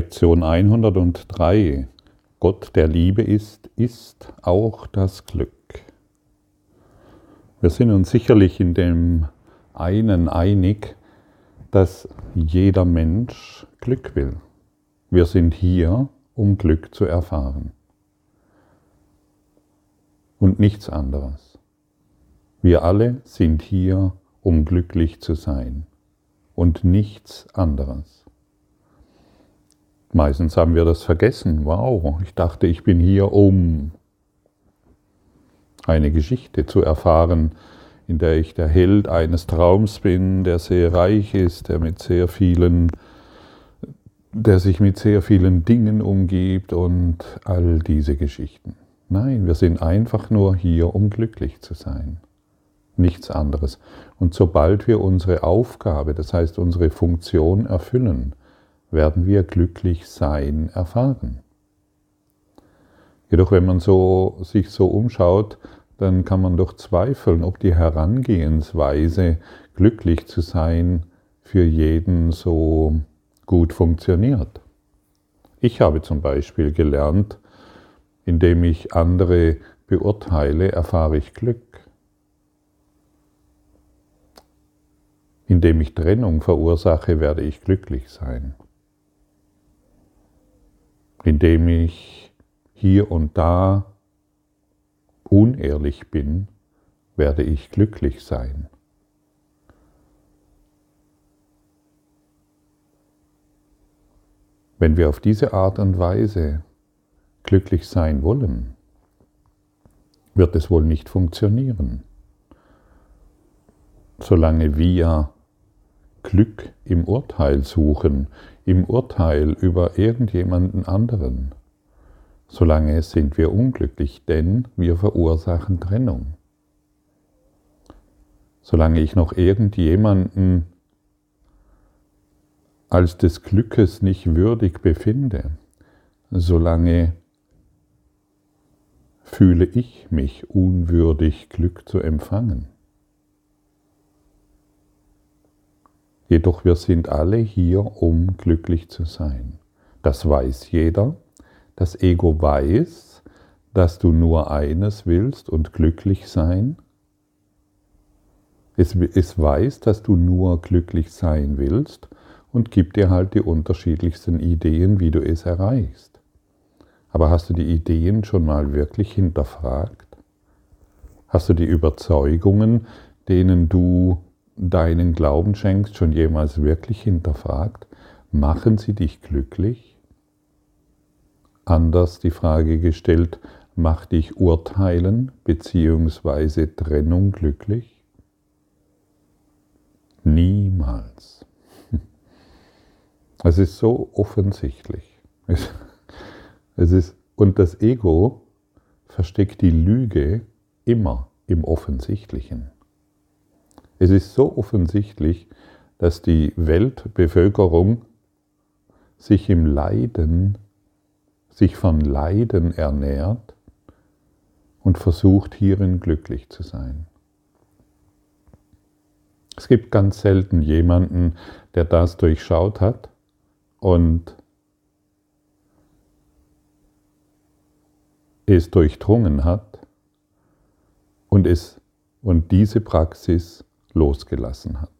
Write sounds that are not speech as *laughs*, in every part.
Lektion 103. Gott, der Liebe ist, ist auch das Glück. Wir sind uns sicherlich in dem einen einig, dass jeder Mensch Glück will. Wir sind hier, um Glück zu erfahren. Und nichts anderes. Wir alle sind hier, um glücklich zu sein. Und nichts anderes. Meistens haben wir das vergessen. Wow, ich dachte, ich bin hier, um eine Geschichte zu erfahren, in der ich der Held eines Traums bin, der sehr reich ist, der mit sehr vielen, der sich mit sehr vielen Dingen umgibt und all diese Geschichten. Nein, wir sind einfach nur hier, um glücklich zu sein. Nichts anderes. Und sobald wir unsere Aufgabe, das heißt unsere Funktion erfüllen, werden wir glücklich sein erfahren. Jedoch wenn man so, sich so umschaut, dann kann man doch zweifeln, ob die Herangehensweise, glücklich zu sein, für jeden so gut funktioniert. Ich habe zum Beispiel gelernt, indem ich andere beurteile, erfahre ich Glück. Indem ich Trennung verursache, werde ich glücklich sein indem ich hier und da unehrlich bin, werde ich glücklich sein. Wenn wir auf diese Art und Weise glücklich sein wollen, wird es wohl nicht funktionieren. Solange wir Glück im Urteil suchen, im Urteil über irgendjemanden anderen. Solange sind wir unglücklich, denn wir verursachen Trennung. Solange ich noch irgendjemanden als des Glückes nicht würdig befinde, solange fühle ich mich unwürdig, Glück zu empfangen. Jedoch wir sind alle hier, um glücklich zu sein. Das weiß jeder. Das Ego weiß, dass du nur eines willst und glücklich sein. Es, es weiß, dass du nur glücklich sein willst und gibt dir halt die unterschiedlichsten Ideen, wie du es erreichst. Aber hast du die Ideen schon mal wirklich hinterfragt? Hast du die Überzeugungen, denen du deinen Glauben schenkst, schon jemals wirklich hinterfragt? Machen sie dich glücklich? Anders die Frage gestellt, macht dich Urteilen bzw. Trennung glücklich? Niemals. *laughs* Es ist so offensichtlich. Es ist, und das Ego versteckt die Lüge immer im Offensichtlichen. Es ist so offensichtlich, dass die Weltbevölkerung sich im Leiden, sich von Leiden ernährt und versucht hierin glücklich zu sein. Es gibt ganz selten jemanden, der das durchschaut hat und es durchdrungen hat und, es, und diese Praxis losgelassen hat.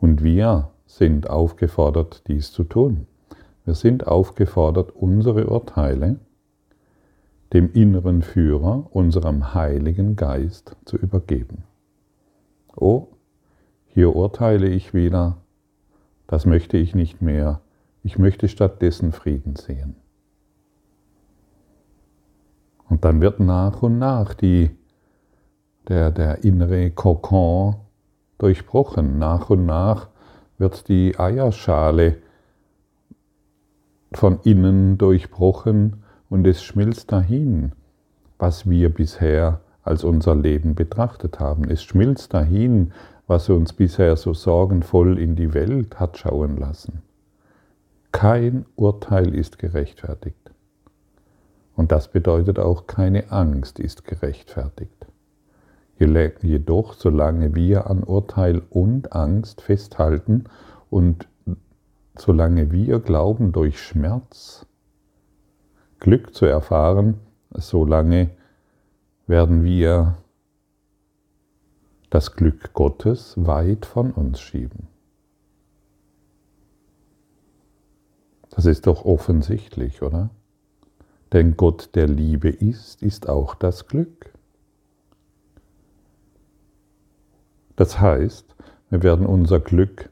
Und wir sind aufgefordert, dies zu tun. Wir sind aufgefordert, unsere Urteile dem inneren Führer, unserem Heiligen Geist zu übergeben. Oh, hier urteile ich wieder, das möchte ich nicht mehr, ich möchte stattdessen Frieden sehen. Und dann wird nach und nach die der, der innere Kokon durchbrochen. Nach und nach wird die Eierschale von innen durchbrochen und es schmilzt dahin, was wir bisher als unser Leben betrachtet haben. Es schmilzt dahin, was uns bisher so sorgenvoll in die Welt hat schauen lassen. Kein Urteil ist gerechtfertigt. Und das bedeutet auch, keine Angst ist gerechtfertigt. Jedoch, solange wir an Urteil und Angst festhalten und solange wir glauben, durch Schmerz Glück zu erfahren, solange werden wir das Glück Gottes weit von uns schieben. Das ist doch offensichtlich, oder? Denn Gott der Liebe ist, ist auch das Glück. Das heißt, wir werden unser Glück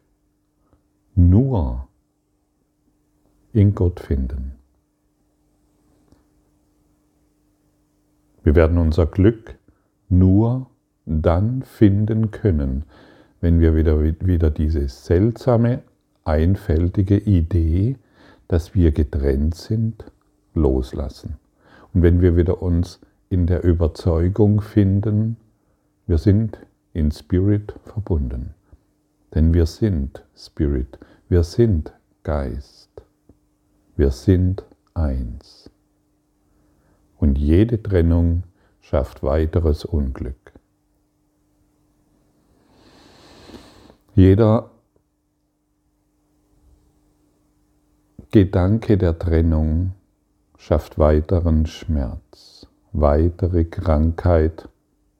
nur in Gott finden. Wir werden unser Glück nur dann finden können, wenn wir wieder, wieder diese seltsame, einfältige Idee, dass wir getrennt sind, loslassen. Und wenn wir wieder uns in der Überzeugung finden, wir sind in Spirit verbunden. Denn wir sind Spirit, wir sind Geist, wir sind eins. Und jede Trennung schafft weiteres Unglück. Jeder Gedanke der Trennung schafft weiteren Schmerz, weitere Krankheit,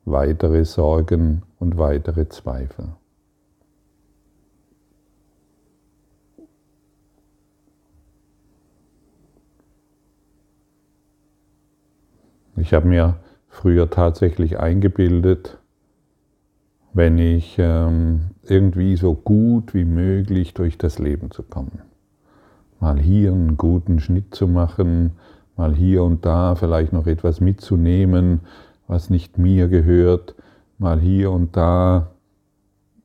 weitere Sorgen und weitere Zweifel. Ich habe mir früher tatsächlich eingebildet, wenn ich ähm, irgendwie so gut wie möglich durch das Leben zu kommen. Mal hier einen guten Schnitt zu machen, mal hier und da vielleicht noch etwas mitzunehmen, was nicht mir gehört, mal hier und da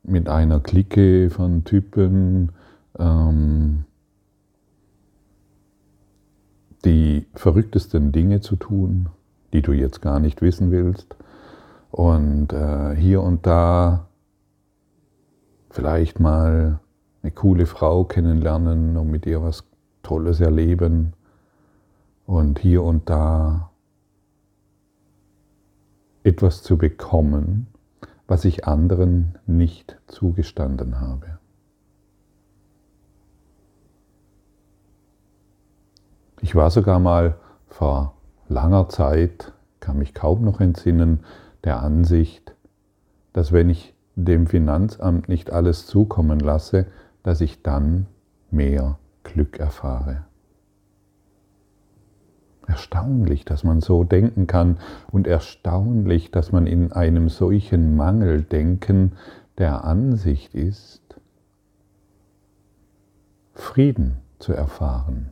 mit einer Clique von Typen ähm, die verrücktesten Dinge zu tun, die du jetzt gar nicht wissen willst. Und äh, hier und da vielleicht mal eine coole Frau kennenlernen und mit ihr was Tolles erleben. Und hier und da etwas zu bekommen, was ich anderen nicht zugestanden habe. Ich war sogar mal vor langer Zeit, kann mich kaum noch entsinnen, der Ansicht, dass wenn ich dem Finanzamt nicht alles zukommen lasse, dass ich dann mehr Glück erfahre. Erstaunlich, dass man so denken kann und erstaunlich, dass man in einem solchen Mangeldenken der Ansicht ist, Frieden zu erfahren,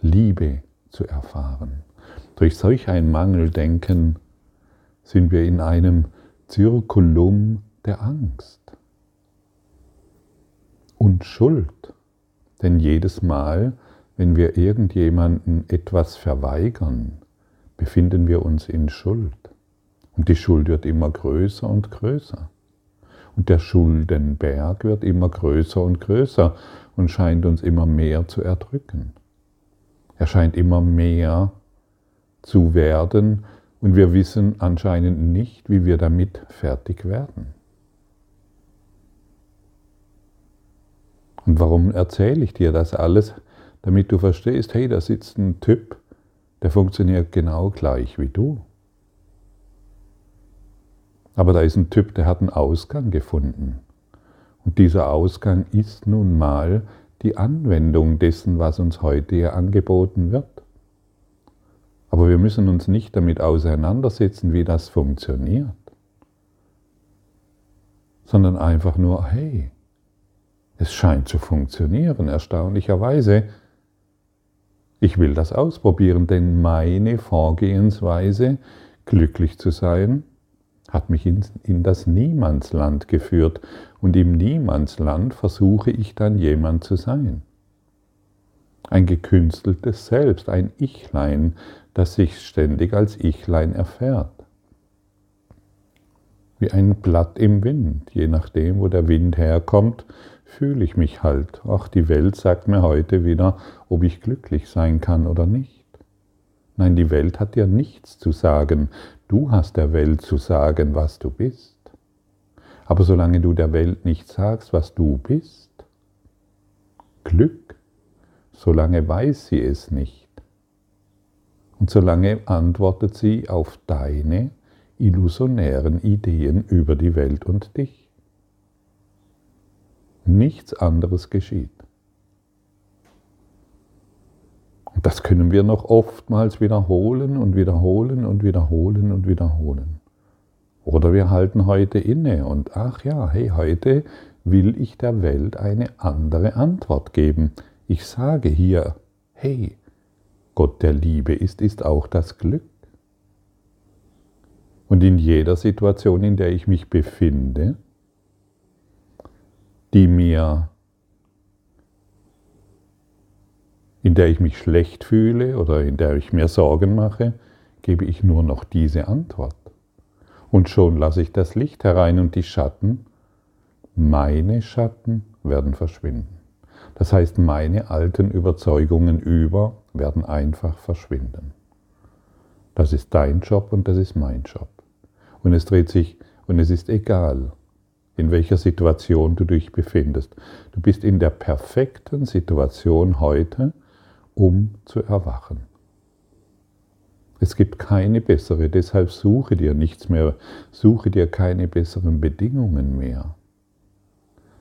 Liebe zu erfahren. Durch solch ein Mangeldenken sind wir in einem Zirkulum der Angst und Schuld. Denn jedes Mal, wenn wir irgendjemanden etwas verweigern, befinden wir uns in Schuld. Und die Schuld wird immer größer und größer. Und der Schuldenberg wird immer größer und größer und scheint uns immer mehr zu erdrücken. Er scheint immer mehr zu werden und wir wissen anscheinend nicht, wie wir damit fertig werden. Und warum erzähle ich dir das alles? Damit du verstehst, hey, da sitzt ein Typ, der funktioniert genau gleich wie du. Aber da ist ein Typ, der hat einen Ausgang gefunden. Und dieser Ausgang ist nun mal die Anwendung dessen, was uns heute hier angeboten wird. Aber wir müssen uns nicht damit auseinandersetzen, wie das funktioniert, sondern einfach nur, hey, es scheint zu funktionieren, erstaunlicherweise. Ich will das ausprobieren, denn meine Vorgehensweise, glücklich zu sein, hat mich in, in, das Niemandsland geführt und im Niemandsland versuche ich dann jemand zu sein. Ein gekünsteltes Selbst, ein Ichlein, das sich ständig als Ichlein erfährt. Wie ein Blatt im Wind, je nachdem, wo der Wind herkommt, fühle ich mich halt. Ach, die Welt sagt mir heute wieder, ob ich glücklich sein kann oder nicht. Nein, die Welt hat dir nichts zu sagen. Du hast der Welt zu sagen, was du bist. Aber solange du der Welt nicht sagst, was du bist, Glück solange weiß sie es nicht. Und solange antwortet sie auf deine illusionären Ideen über die Welt und dich. Nichts anderes geschieht. Und das können wir noch oftmals wiederholen und wiederholen und wiederholen und wiederholen. Oder wir halten heute inne und ach ja, hey, heute will ich der Welt eine andere Antwort geben. Ich sage hier, hey, Gott der Liebe ist, ist auch das Glück. Und in jeder Situation, in der ich mich befinde, die mir, in der ich mich schlecht fühle oder in der ich mir Sorgen mache, gebe ich nur noch diese Antwort. Und schon lasse ich das Licht herein und die Schatten, meine Schatten werden verschwinden. Das heißt, meine alten Überzeugungen über werden einfach verschwinden. Das ist dein Job und das ist mein Job. Und es dreht sich und es ist egal, in welcher Situation du dich befindest. Du bist in der perfekten Situation heute, um zu erwachen. Es gibt keine bessere, deshalb suche dir nichts mehr, suche dir keine besseren Bedingungen mehr,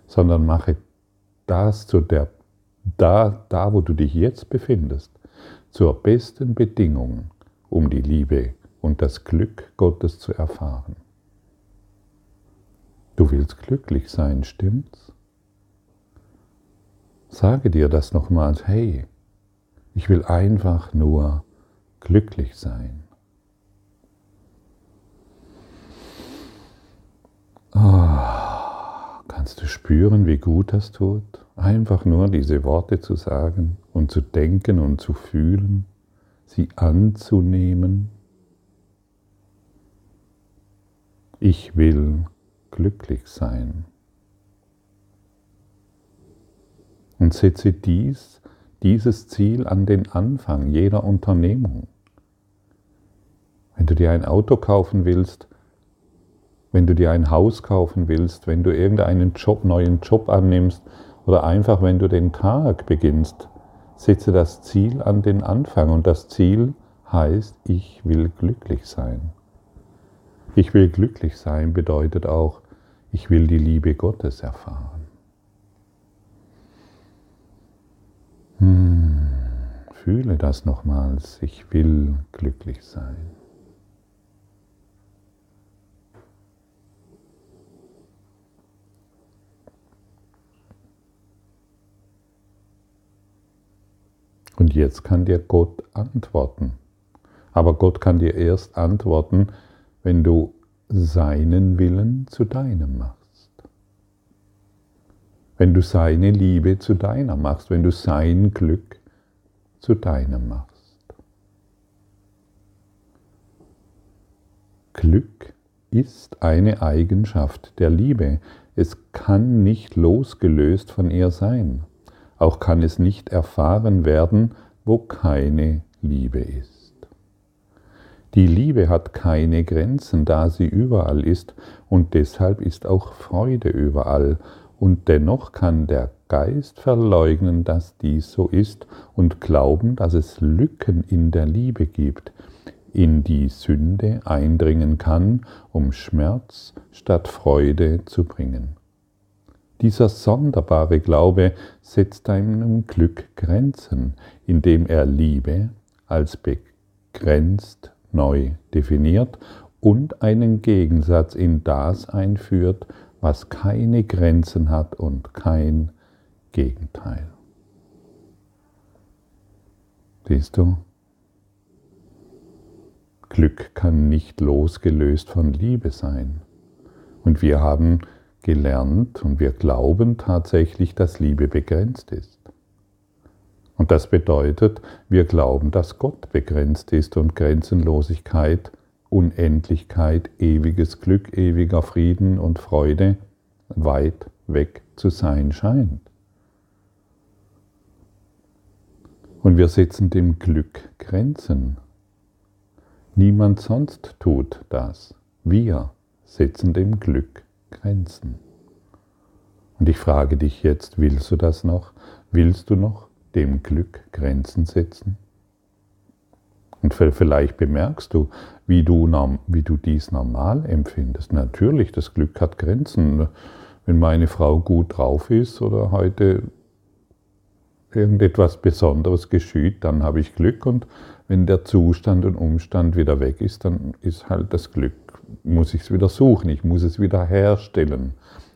sondern mache das zu der, da, da wo du dich jetzt befindest, zur besten Bedingung, um die Liebe und das Glück Gottes zu erfahren. Du willst glücklich sein, stimmt's? Sage dir das nochmals, hey, ich will einfach nur glücklich sein. Oh, kannst du spüren, wie gut das tut? Einfach nur diese Worte zu sagen und zu denken und zu fühlen, sie anzunehmen. Ich will glücklich sein. Und setze dies dieses Ziel an den Anfang jeder Unternehmung. Wenn du dir ein Auto kaufen willst, wenn du dir ein Haus kaufen willst, wenn du irgendeinen Job, neuen Job annimmst oder einfach wenn du den Tag beginnst, setze das Ziel an den Anfang und das Ziel heißt, ich will glücklich sein. Ich will glücklich sein bedeutet auch, ich will die Liebe Gottes erfahren. Hm, fühle das nochmals. Ich will glücklich sein. Und jetzt kann dir Gott antworten. Aber Gott kann dir erst antworten, wenn du seinen Willen zu deinem machst wenn du seine Liebe zu deiner machst, wenn du sein Glück zu deinem machst. Glück ist eine Eigenschaft der Liebe. Es kann nicht losgelöst von ihr sein. Auch kann es nicht erfahren werden, wo keine Liebe ist. Die Liebe hat keine Grenzen, da sie überall ist, und deshalb ist auch Freude überall und dennoch kann der Geist verleugnen, dass dies so ist und glauben, dass es Lücken in der Liebe gibt, in die Sünde eindringen kann, um Schmerz statt Freude zu bringen. Dieser sonderbare Glaube setzt deinem Glück Grenzen, indem er Liebe als begrenzt neu definiert und einen Gegensatz in das einführt, was keine Grenzen hat und kein Gegenteil. Siehst du? Glück kann nicht losgelöst von Liebe sein. Und wir haben gelernt und wir glauben tatsächlich, dass Liebe begrenzt ist. Und das bedeutet, wir glauben, dass Gott begrenzt ist und Grenzenlosigkeit Unendlichkeit, ewiges Glück, ewiger Frieden und Freude weit weg zu sein scheint. Und wir setzen dem Glück Grenzen. Niemand sonst tut das. Wir setzen dem Glück Grenzen. Und ich frage dich jetzt, willst du das noch? Willst du noch dem Glück Grenzen setzen? Und vielleicht bemerkst du, wie du, wie du dies normal empfindest. Natürlich, das Glück hat Grenzen. Wenn meine Frau gut drauf ist oder heute irgendetwas Besonderes geschieht, dann habe ich Glück. Und wenn der Zustand und Umstand wieder weg ist, dann ist halt das Glück, muss ich es wieder suchen, ich muss es wieder herstellen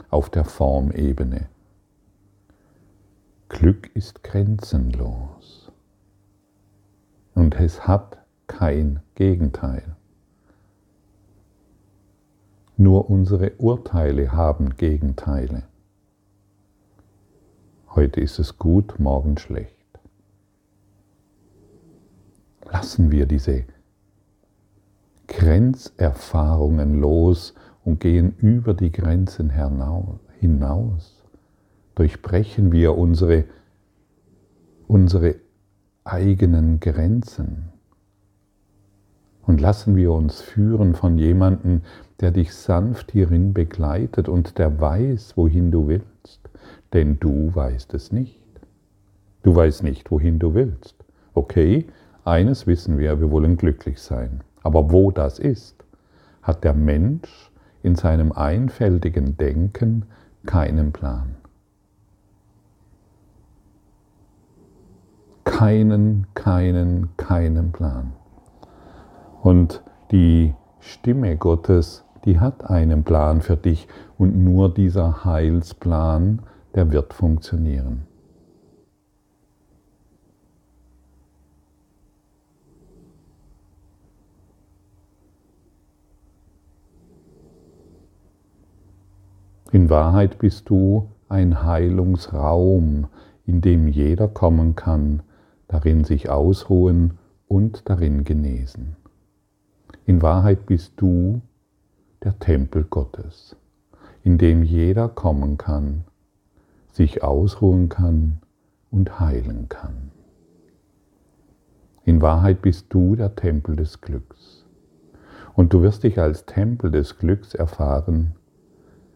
auf der Formebene. Glück ist grenzenlos und es hat kein Gegenteil. Nur unsere Urteile haben Gegenteile. Heute ist es gut, morgen schlecht. Lassen wir diese Grenzerfahrungen los und gehen über die Grenzen hinaus. Durchbrechen wir unsere, unsere eigenen Grenzen und lassen wir uns führen von jemandem, der dich sanft hierin begleitet und der weiß, wohin du willst. Denn du weißt es nicht. Du weißt nicht, wohin du willst. Okay, eines wissen wir, wir wollen glücklich sein. Aber wo das ist, hat der Mensch in seinem einfältigen Denken keinen Plan. Keinen, keinen, keinen Plan. Und die Stimme Gottes, die hat einen Plan für dich und nur dieser Heilsplan, der wird funktionieren. In Wahrheit bist du ein Heilungsraum, in dem jeder kommen kann, darin sich ausruhen und darin genesen. In Wahrheit bist du der Tempel Gottes, in dem jeder kommen kann, sich ausruhen kann und heilen kann. In Wahrheit bist du der Tempel des Glücks. Und du wirst dich als Tempel des Glücks erfahren,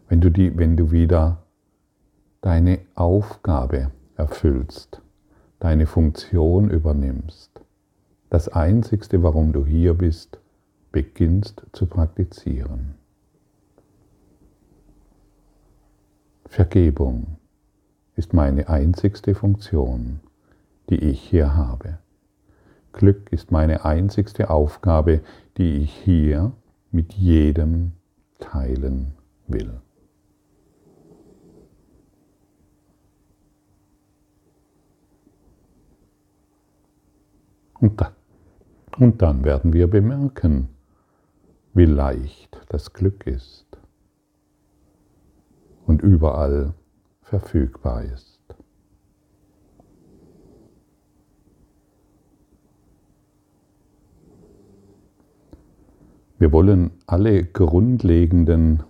wenn du, die, wenn du wieder deine Aufgabe erfüllst, deine Funktion übernimmst, das Einzigste, warum du hier bist, beginnst zu praktizieren. Vergebung ist meine einzigste Funktion, die ich hier habe. Glück ist meine einzigste Aufgabe, die ich hier mit jedem teilen will. Und dann, und dann werden wir bemerken, wie leicht das Glück ist und überall verfügbar ist. Wir wollen alle grundlegenden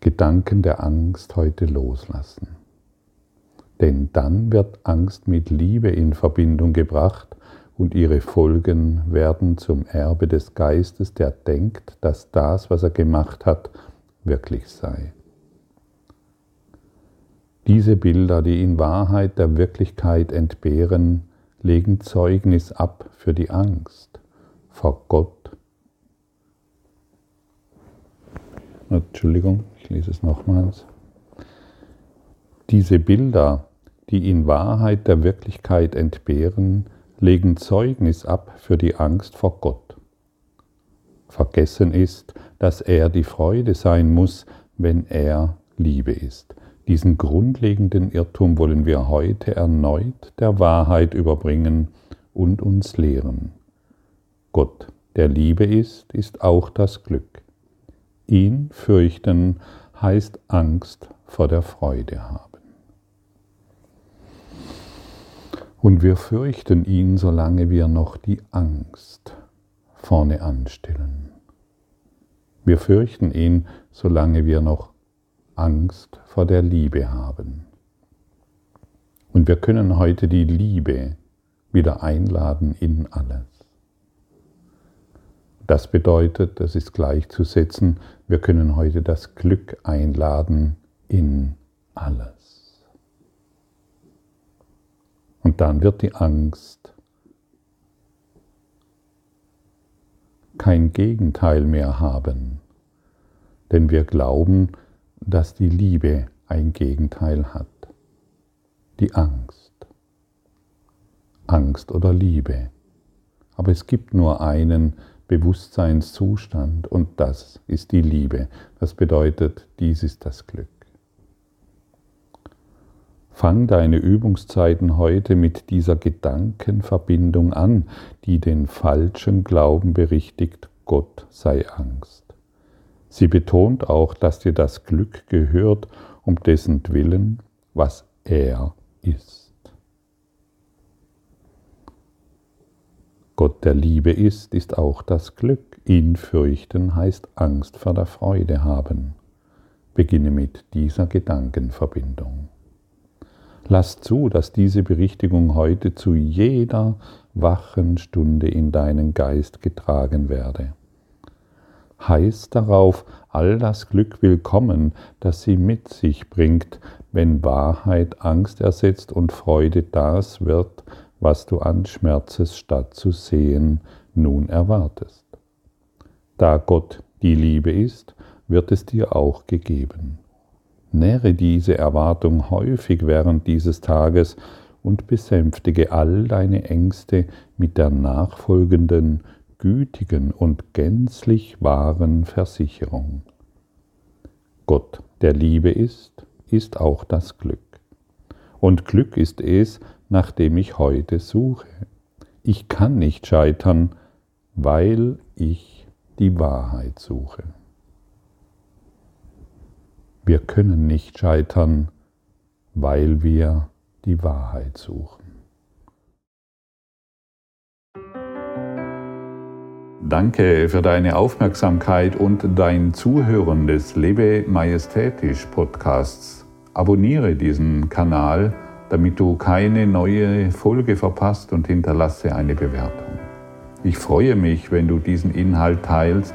Gedanken der Angst heute loslassen. Denn dann wird Angst mit Liebe in Verbindung gebracht und ihre Folgen werden zum Erbe des Geistes, der denkt, dass das, was er gemacht hat, wirklich sei. Diese Bilder, die in Wahrheit der Wirklichkeit entbehren, legen Zeugnis ab für die Angst vor Gott. Entschuldigung, ich lese es nochmals. Diese Bilder, die in Wahrheit der Wirklichkeit entbehren, legen Zeugnis ab für die Angst vor Gott. Vergessen ist, dass er die Freude sein muss, wenn er Liebe ist. Diesen grundlegenden Irrtum wollen wir heute erneut der Wahrheit überbringen und uns lehren. Gott, der Liebe ist, ist auch das Glück. Ihn fürchten heißt Angst vor der Freude haben. Und wir fürchten ihn, solange wir noch die Angst vorne anstellen. Wir fürchten ihn, solange wir noch Angst vor der Liebe haben. Und wir können heute die Liebe wieder einladen in alles. Das bedeutet, das ist gleichzusetzen, wir können heute das Glück einladen in alles. Und dann wird die Angst kein Gegenteil mehr haben. Denn wir glauben, dass die Liebe ein Gegenteil hat. Die Angst. Angst oder Liebe. Aber es gibt nur einen Bewusstseinszustand und das ist die Liebe. Das bedeutet, dies ist das Glück. Fang deine Übungszeiten heute mit dieser Gedankenverbindung an, die den falschen Glauben berichtigt, Gott sei Angst. Sie betont auch, dass dir das Glück gehört, um dessen Willen, was er ist. Gott der Liebe ist, ist auch das Glück. Ihn fürchten heißt Angst vor der Freude haben. Beginne mit dieser Gedankenverbindung. Lass zu, dass diese Berichtigung heute zu jeder wachen Stunde in deinen Geist getragen werde. Heißt darauf all das Glück willkommen, das sie mit sich bringt, wenn Wahrheit Angst ersetzt und Freude das wird, was du an Schmerzes statt zu sehen nun erwartest. Da Gott die Liebe ist, wird es dir auch gegeben. Nähre diese Erwartung häufig während dieses Tages und besänftige all deine Ängste mit der nachfolgenden, gütigen und gänzlich wahren Versicherung. Gott, der Liebe ist, ist auch das Glück. Und Glück ist es, nach dem ich heute suche. Ich kann nicht scheitern, weil ich die Wahrheit suche. Wir können nicht scheitern, weil wir die Wahrheit suchen. Danke für deine Aufmerksamkeit und dein Zuhören des Lebe Majestätisch Podcasts. Abonniere diesen Kanal, damit du keine neue Folge verpasst und hinterlasse eine Bewertung. Ich freue mich, wenn du diesen Inhalt teilst